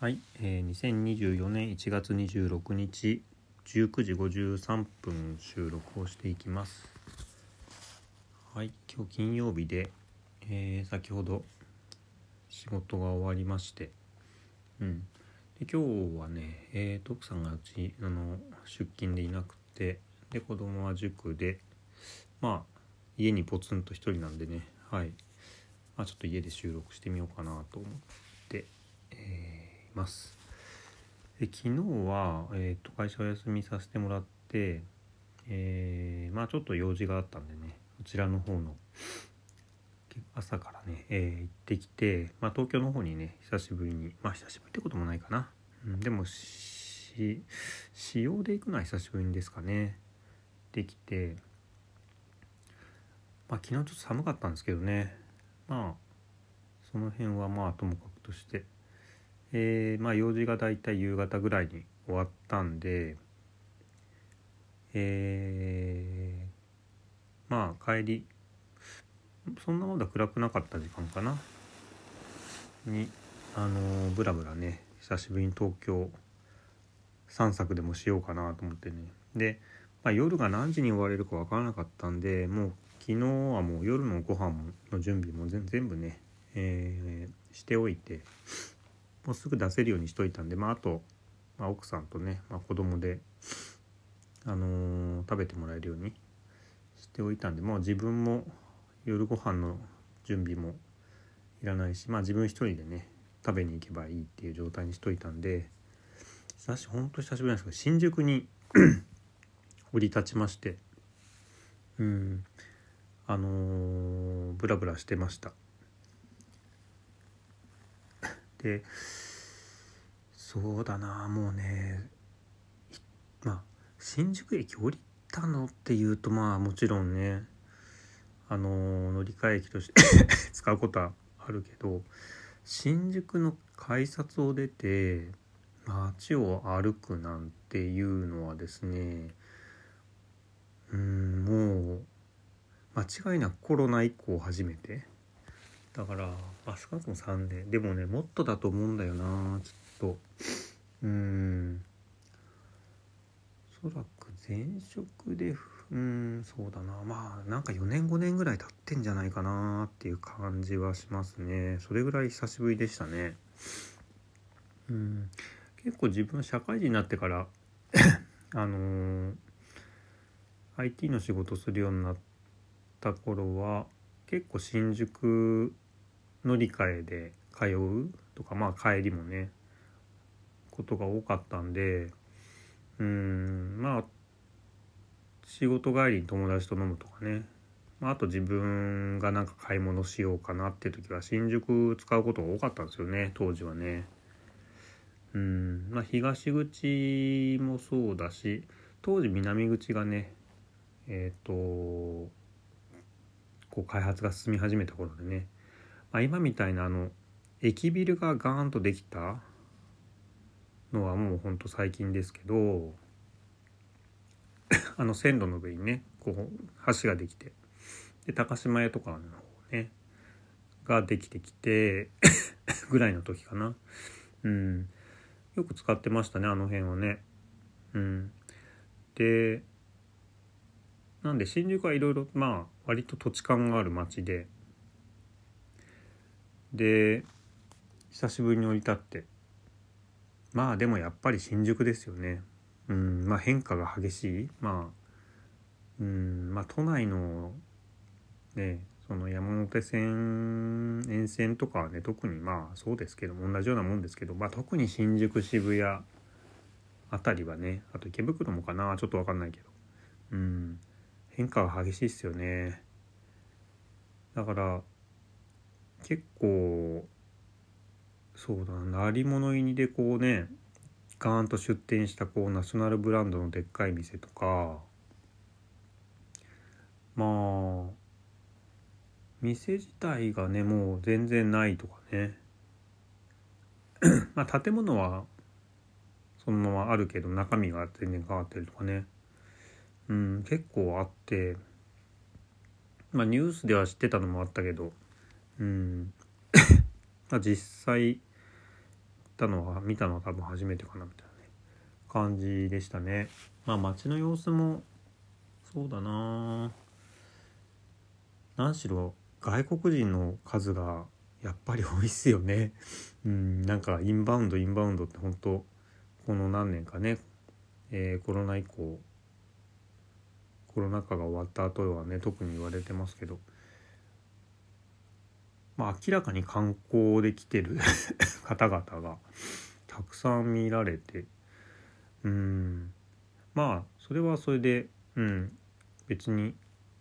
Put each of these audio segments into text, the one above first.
はい、えー、2024年1月26日19時53分収録をしていきます。はい今日金曜日で、えー、先ほど仕事が終わりましてうん。で今日はね、えー、徳さんがうちあの出勤でいなくてで子供は塾でまあ家にポツンと一人なんでねはい。まあちょっと家で収録してみようかなと思って、ます。で昨日は、えー、と会社お休みさせてもらって、えーまあちょっと用事があったんでねこちらの方の朝からね、えー行ってきて、まあ、東京の方にね久しぶりにまあ久しぶりってこともないかな、うん、でもし使用で行くのは久しぶりにですかね。できてまあ昨日ちょっと寒かったんですけどね。まあその辺はまあともかくとしてえーまあ用事がだいたい夕方ぐらいに終わったんでえーまあ帰りそんなまだ暗くなかった時間かな。にあのーブラブラね久しぶりに東京散策でもしようかなと思ってね。で、まあ、夜が何時に終われるか分からなかったんでもう昨日はもう夜のご飯の準備も全部ね、えーしておいて。もうすぐ出せるようにしといたんで、まあ、あと、まあ、奥さんとね、まあ、子供で、あのー食べてもらえるようにしておいたんで、まあ、自分も夜ご飯の準備もいらないし、まあ、自分一人でね食べに行けばいいっていう状態にしといたんで久しほんと久しぶりなんですけど新宿に 降り立ちましてうんあのーブラブラしてました。でそうだなもうねまあ新宿駅降りたのっていうとまあもちろんねあの乗り換え駅として 使うことはあるけど新宿の改札を出て街を歩くなんていうのはですねうんもう間違いなくコロナ以降初めてだからあ少なくとも3年でもねもっとだと思うんだよなちょっと。うん。おそらく前職でうんそうだな。まあなんか4年5年ぐらい経ってんじゃないかなっていう感じはしますね。それぐらい久しぶりでしたね。うん。結構自分社会人になってから あのー IT の仕事するようになった頃は結構新宿乗り換えで通うとかまあ帰りもねことが多かったんでうんまあ仕事帰りに友達と飲むとかね、まあ、あと自分がなんか買い物しようかなって時は新宿使うことが多かったんですよね当時はね。うんまあ東口もそうだし当時南口がねえっ、とこう開発が進み始めた頃でね、まあ、今みたいなあの駅ビルがガーンとできた？のはもうほんと最近ですけどあの線路の上にねこう橋ができてで高島屋とかの方ねができてきて ぐらいの時かな。うん。よく使ってましたねあの辺はね。うん。でなんで新宿はいろいろまあ割と土地勘がある街でで久しぶりに降り立って。まあでもやっぱり新宿ですよね。うんまあ変化が激しい。まあうんまあ都内のねその山手線沿線とかはね特にまあそうですけども同じようなもんですけど、まあ、特に新宿渋谷あたりはねあと池袋もかなちょっと分かんないけど。うん変化が激しいっすよね。だから結構そうだな鳴り物入りでこうねガーンと出店したこうナショナルブランドのでっかい店とかまあ店自体がねもう全然ないとかね。まあ建物はそのままあるけど中身が全然変わってるとかね。うん結構あって。まあニュースでは知ってたのもあったけどうん。まあ実際たのは見たのは多分初めてかなみたいなね感じでしたね。まあ街の様子もそうだな。何しろ外国人の数がやっぱり多いっすよね。うん。なんかインバウンドインバウンドって本当この何年かね、えー、コロナ以降コロナ禍が終わった後はね特に言われてますけど。まあ明らかに観光で来てる 方々がたくさん見られてうん。まあそれはそれでうん。別に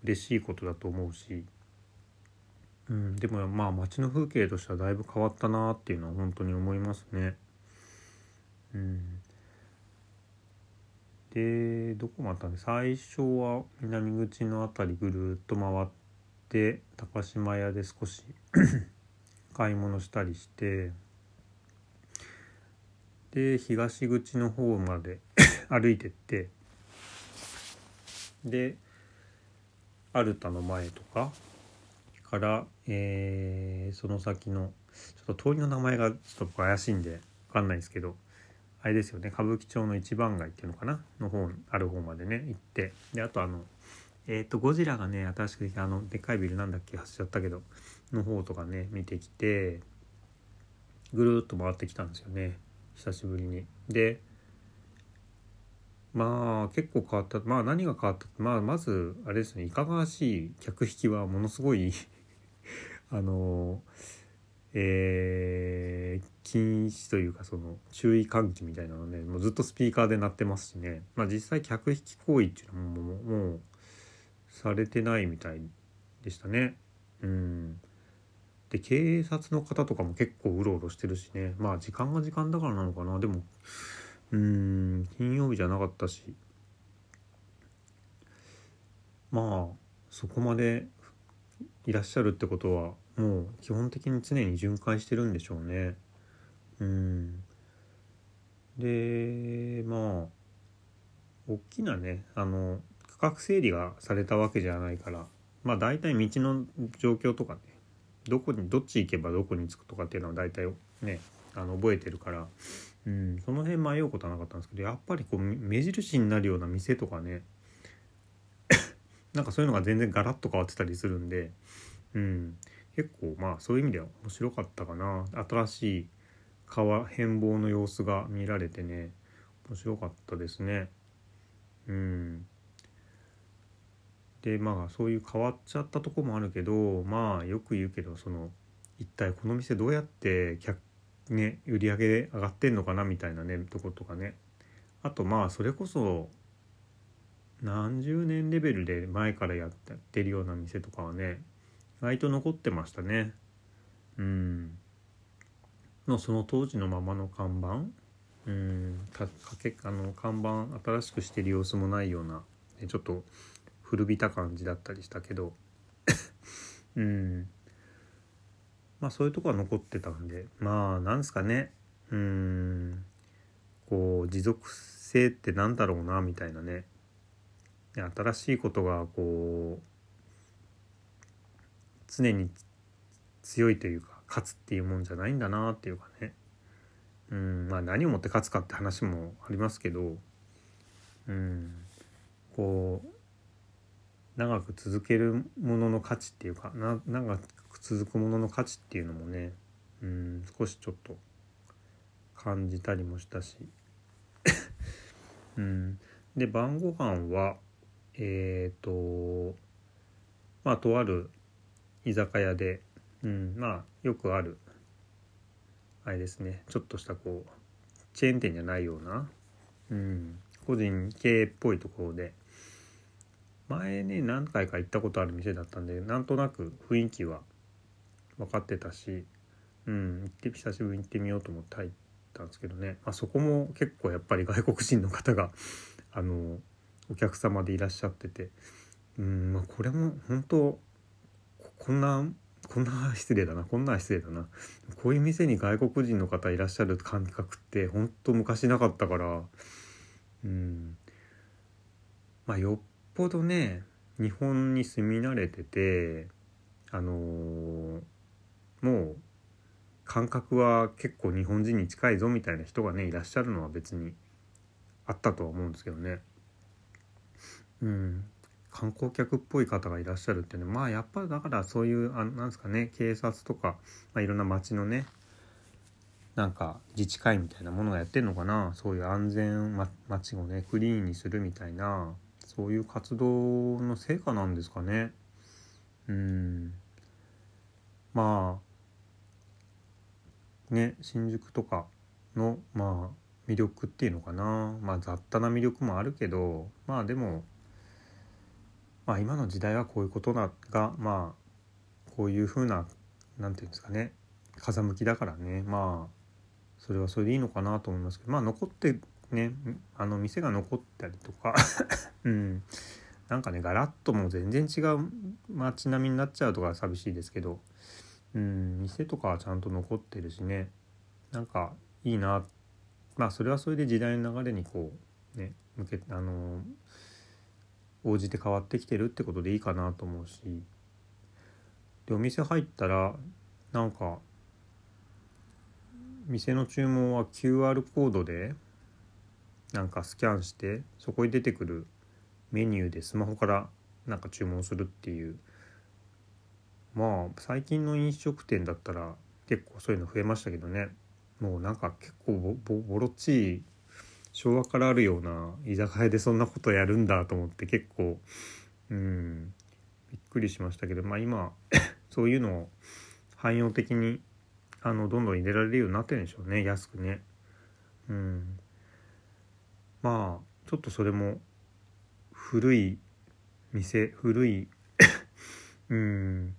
嬉しいことだと思うし、うん、でもまあ街の風景としてはだいぶ変わったなっていうのは本当に思いますね。うん、でどこもあったんで最初は南口の辺りぐるっと回ってて高島屋で少し 買い物したりしてで東口の方まで 歩いてってでアルタの前とかから、えー、その先のちょっと通りの名前がちょっと怪しいんで分かんないですけどあれですよね歌舞伎町の一番街っていうのかなの方ある方までね行ってであとあのえっ、とゴジラがね新しくできたあのでかいビルなんだっけ走っちゃったけどの方とかね見てきてぐるっと回ってきたんですよね。久しぶりに。でまあ結構変わった。まあ何が変わったまあまずあれですねいかがわしい客引きはものすごい あのえー、禁止というかその注意喚起みたいなのねもうずっとスピーカーで鳴ってますしね。まあ実際客引き行為っていうのももうもうされてないみたいでしたね。うん。で警察の方とかも結構うろうろしてるしね。まあ時間が時間だからなのかな。でもうん金曜日じゃなかったし。まあそこまでいらっしゃるってことはもう基本的に常に巡回してるんでしょうね。うん。でまあ大きなねあの区画整理がされたわけじゃないからまあ大体道の状況とかねどこにどっち行けばどこに着くとかっていうのは大体ねあの覚えてるからうん、その辺迷うことはなかったんですけどやっぱりこう目印になるような店とかねなんかそういうのが全然ガラッと変わってたりするんで、うん、結構まあそういう意味では面白かったかな新しい川変貌の様子が見られてね面白かったですね。うん、でまあそういう変わっちゃったとこもあるけどまあよく言うけどその一体この店どうやって客ね売り上げ上がってんのかなみたいなねとことかね。あとまあそれこそ何十年レベルで前からやってるような店とかはね意外と残ってましたね。うん。のその当時のままの看板。うん。かけあの看板新しくしてる様子もないような、ね、ちょっと古びた感じだったりしたけど。うん。まあそういうとこは残ってたんで。まあなんですかね。うん。こう持続性ってなんだろうなみたいなね。新しいことがこう常に強いというか勝つっていうもんじゃないんだなっていうかね。うん。まあ何をもって勝つかって話もありますけど。うん。こう長く続けるものの価値っていうかな長く続くものの価値っていうのもねうん少しちょっと感じたりもしたし。うん。で晩ご飯はえっ、ー、とまあとある居酒屋で、うん、まあよくあるあれですね。ちょっとしたこうチェーン店じゃないような、うん、個人経営っぽいところで前ね何回か行ったことある店だったんでなんとなく雰囲気は分かってたし、うん、行って久しぶりに行ってみようと思って入ったんですけどね、まあ、そこも結構やっぱり外国人の方があのお客様でいらっしゃってて、うんまあ、これも本当こんなこんな失礼だなこんな失礼だな。こういう店に外国人の方いらっしゃる感覚って本当昔なかったからうん。まあよっぽどね日本に住み慣れててあのーもう感覚は結構日本人に近いぞみたいな人がねいらっしゃるのは別にあったとは思うんですけどね。うん観光客っぽい方がいらっしゃるってねまあやっぱりだからそういうあなんですかね警察とか、まあ、いろんな町のねなんか自治会みたいなものがやってるのかなそういう安全、ま、街をねクリーンにするみたいなそういう活動の成果なんですかね。うん。まあね新宿とかのまあ魅力っていうのかな。まあ雑多な魅力もあるけどまあでもまあ今の時代はこういうことながまあこういうふうな何て言うんですかね。風向きだからね。まあそれはそれでいいのかなと思いますけどまあ残ってねあの店が残ったりとか。うん。なんかねガラッともう全然違う街並みになっちゃうとか寂しいですけど。うん店とかはちゃんと残ってるしね。なんかいいな。まあそれはそれで時代の流れにこうね向けあの応じて変わってきてるってことでいいかなと思うし。でお店入ったらなんか店の注文は QR コードでなんかスキャンしてそこに出てくるメニューでスマホからなんか注文するっていう。まあ最近の飲食店だったら結構そういうの増えましたけどね。もうなんか結構ボロっちい昭和からあるような居酒屋でそんなことやるんだと思って結構うんびっくりしましたけどまあ今 そういうのを汎用的にあのどんどん入れられるようになってるんでしょうね安くね。うん。まあちょっとそれも古い店古い うん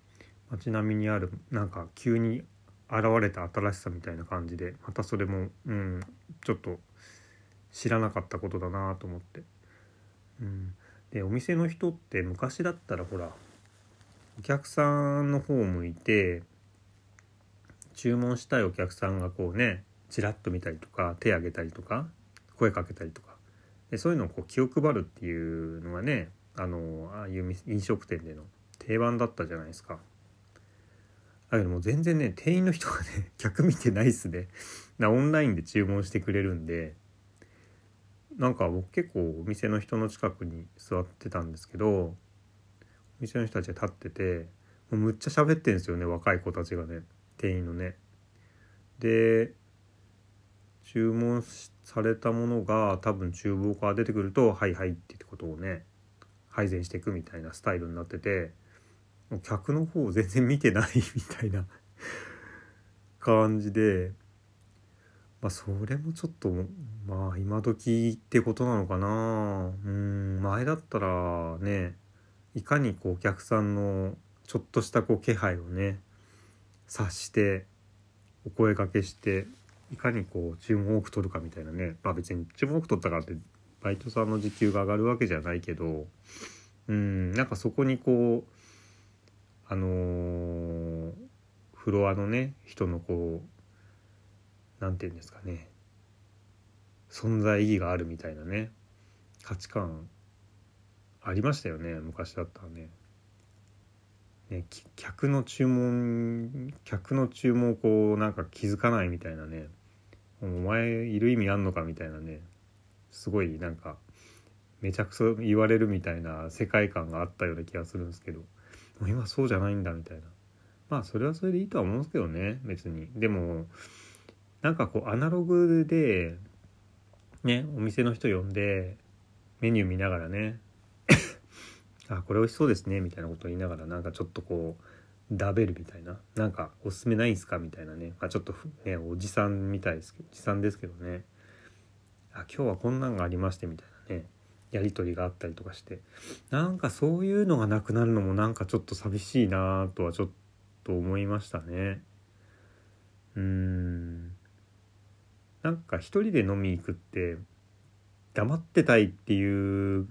街並みにあるなんか急に現れた新しさみたいな感じでまたそれもうんちょっと知らなかったことだなと思って。うん、でお店の人って昔だったらほらお客さんの方を向いて注文したいお客さんがこうねちらっと見たりとか手挙げたりとか声かけたりとかそういうのをこう気を配るっていうのがねあのああいう飲食店での定番だったじゃないですか。だけどもう全然ね店員の人がね 客見てないっすね。なオンラインで注文してくれるんでなんか僕結構お店の人の近くに座ってたんですけどお店の人たちが立っててもうむっちゃ喋ってんですよね若い子たちがね店員のね。で注文されたものが多分厨房から出てくると「はいはい」ってことをね配膳していくみたいなスタイルになっててもう客の方を全然見てないみたいな 感じでまあそれもちょっとまあ今時ってことなのかな。うん前だったらねいかにこうお客さんのちょっとしたこう気配をね察してお声がけしていかにこう注文多く取るかみたいなね。まあ別に注文多く取ったからってバイトさんの時給が上がるわけじゃないけど。うんなんかそこにこうあのー、フロアのね人のこう何て言うんですかね。存在意義があるみたいなね。価値観ありましたよね。昔だったらね。ね、客の注文客の注文をこうなんか気づかないみたいなね。お前いる意味あんのかみたいなね。すごいなんかめちゃくそ言われるみたいな世界観があったような気がするんですけど。今そうじゃないんだみたいな。まあそれはそれでいいとは思うんですけどね別に。でもなんかこうアナログでねお店の人呼んでメニュー見ながらね あこれ美味しそうですねみたいなことを言いながらなんかちょっとこうダベルみたいな。なんかおすすめないんすかみたいなね、まあ、ちょっとねおじさんみたいですけどおじさんですけどね。あ今日はこんなんがありましてみたいなね。やり取りがあったりとかして。なんかそういうのがなくなるのもなんかちょっと寂しいなとはちょっと思いましたね。うーん。なんか一人で飲み行くって黙ってたいっていう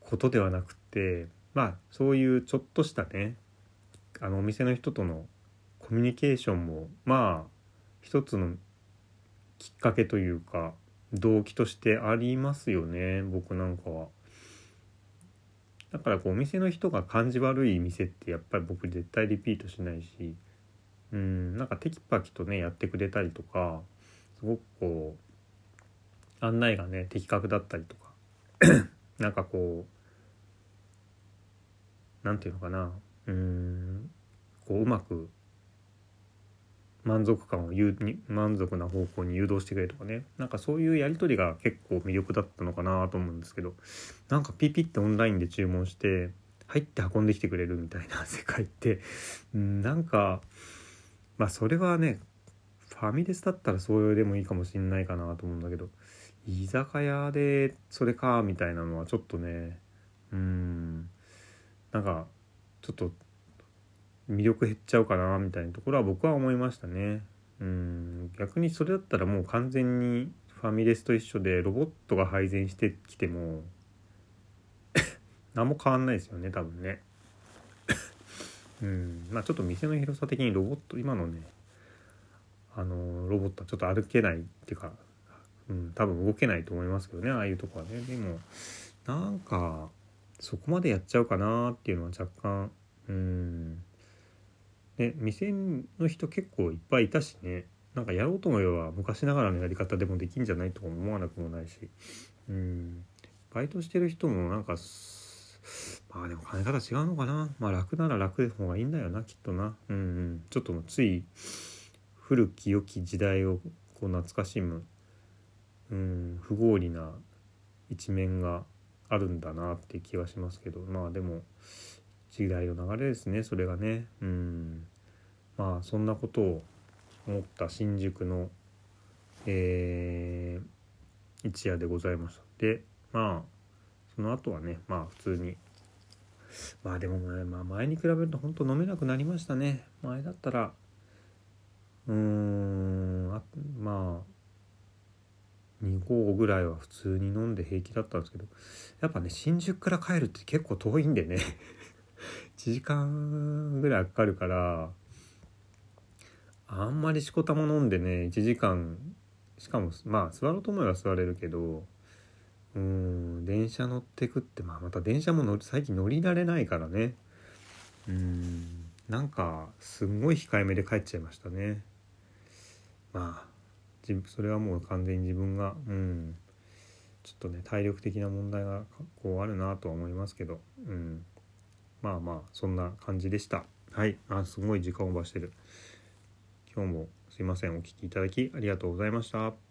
ことではなくてまあそういうちょっとしたねあのお店の人とのコミュニケーションもまあ一つのきっかけというか動機としてありますよね僕なんかは。だからこうお店の人が感じ悪い店ってやっぱり僕絶対リピートしないしうんなんかテキパキとねやってくれたりとかすごくこう案内がね的確だったりとか なんかこうなんていうのかな。うん。こううまく満足感を言うに満足な方向に誘導してくれとかね。なんかそういうやり取りが結構魅力だったのかなと思うんですけど。なんかピピってオンラインで注文して入って運んできてくれるみたいな 世界って。うんなんかまあそれはねファミレスだったらそうでもいいかもしんないかなと思うんだけど。居酒屋でそれかみたいなのはちょっとねうん。なんかちょっと魅力減っちゃうかなみたいなところは僕は思いましたね。うん逆にそれだったらもう完全にファミレスと一緒でロボットが配膳してきても 何も変わんないですよね多分ね。うんまあちょっと店の広さ的にロボット今のねあのロボットはちょっと歩けないっていうか、うん、多分動けないと思いますけどねああいうとこはねでもなんかそこまでやっちゃうかなっていうのは若干。うん。ね店の人結構いっぱいいたしね。なんかやろうと思えば昔ながらのやり方でもできんじゃないとか思わなくもないし。うん。バイトしてる人もなんかまあでも金方違うのかな。まあ楽なら楽の方がいいんだよなきっとな。うんうん。ちょっとつい古き良き時代をこう懐かしむ。うん。不合理な一面があるんだなって気はしますけどまあでも時代の流れですねそれがね。うん。まあそんなことを思った新宿のえー、一夜でございましたでまあその後はねまあ普通に。まあでもね、まあ、前に比べると本当飲めなくなりましたね。前だったらうーんあまあ2合ぐらいは普通に飲んで平気だったんですけどやっぱね新宿から帰るって結構遠いんでね。1時間ぐらいかかるからあんまりしこたま飲んでね1時間しかもまあ座ろうと思えば座れるけどうん電車乗ってくって、まあ、また電車も乗最近乗りられないからね。うんなんかすんごい控えめで帰っちゃいましたね。まあそれはもう完全に自分がうん。ちょっとね体力的な問題がこうあるなとは思いますけどうん。まあまあそんな感じでした。はい。あすごい時間オーバーしてる。今日もすいません。お聴きいただきありがとうございました。